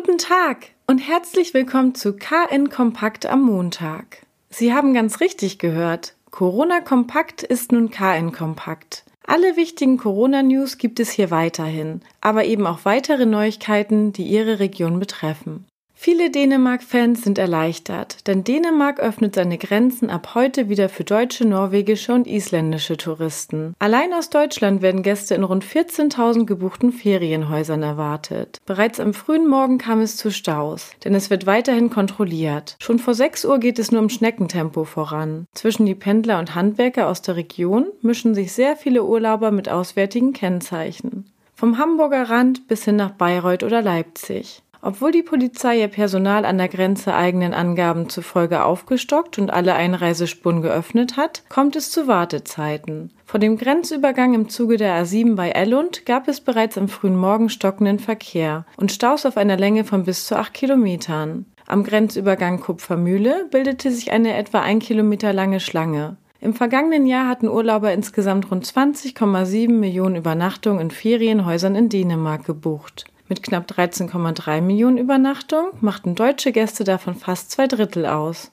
Guten Tag und herzlich willkommen zu KN Kompakt am Montag. Sie haben ganz richtig gehört. Corona Kompakt ist nun KN Kompakt. Alle wichtigen Corona-News gibt es hier weiterhin, aber eben auch weitere Neuigkeiten, die Ihre Region betreffen. Viele Dänemark-Fans sind erleichtert, denn Dänemark öffnet seine Grenzen ab heute wieder für deutsche, norwegische und isländische Touristen. Allein aus Deutschland werden Gäste in rund 14.000 gebuchten Ferienhäusern erwartet. Bereits am frühen Morgen kam es zu Staus, denn es wird weiterhin kontrolliert. Schon vor 6 Uhr geht es nur im Schneckentempo voran. Zwischen die Pendler und Handwerker aus der Region mischen sich sehr viele Urlauber mit auswärtigen Kennzeichen. Vom Hamburger Rand bis hin nach Bayreuth oder Leipzig. Obwohl die Polizei ihr Personal an der Grenze eigenen Angaben zufolge aufgestockt und alle Einreisespuren geöffnet hat, kommt es zu Wartezeiten. Vor dem Grenzübergang im Zuge der A7 bei Ellund gab es bereits am frühen Morgen stockenden Verkehr und Staus auf einer Länge von bis zu acht Kilometern. Am Grenzübergang Kupfermühle bildete sich eine etwa ein Kilometer lange Schlange. Im vergangenen Jahr hatten Urlauber insgesamt rund 20,7 Millionen Übernachtungen in Ferienhäusern in Dänemark gebucht. Mit knapp 13,3 Millionen Übernachtungen machten deutsche Gäste davon fast zwei Drittel aus.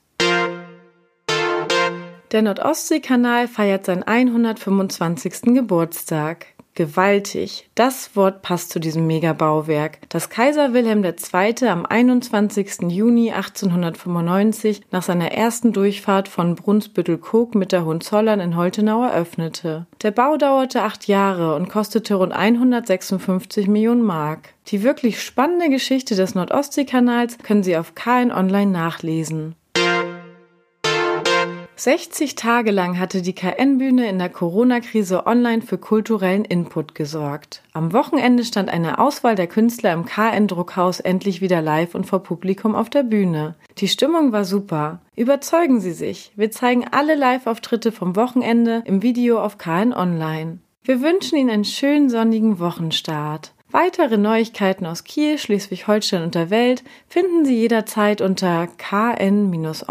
Der Nordostseekanal feiert seinen 125. Geburtstag. Gewaltig. Das Wort passt zu diesem Megabauwerk, das Kaiser Wilhelm II. am 21. Juni 1895 nach seiner ersten Durchfahrt von Brunsbüttel-Kog mit der Hohenzollern in Holtenau eröffnete. Der Bau dauerte acht Jahre und kostete rund 156 Millionen Mark. Die wirklich spannende Geschichte des Nordostseekanals können Sie auf KN Online nachlesen. 60 Tage lang hatte die KN-Bühne in der Corona-Krise online für kulturellen Input gesorgt. Am Wochenende stand eine Auswahl der Künstler im KN-Druckhaus endlich wieder live und vor Publikum auf der Bühne. Die Stimmung war super. Überzeugen Sie sich. Wir zeigen alle Live-Auftritte vom Wochenende im Video auf KN Online. Wir wünschen Ihnen einen schönen sonnigen Wochenstart. Weitere Neuigkeiten aus Kiel, Schleswig-Holstein und der Welt finden Sie jederzeit unter kn-online.de.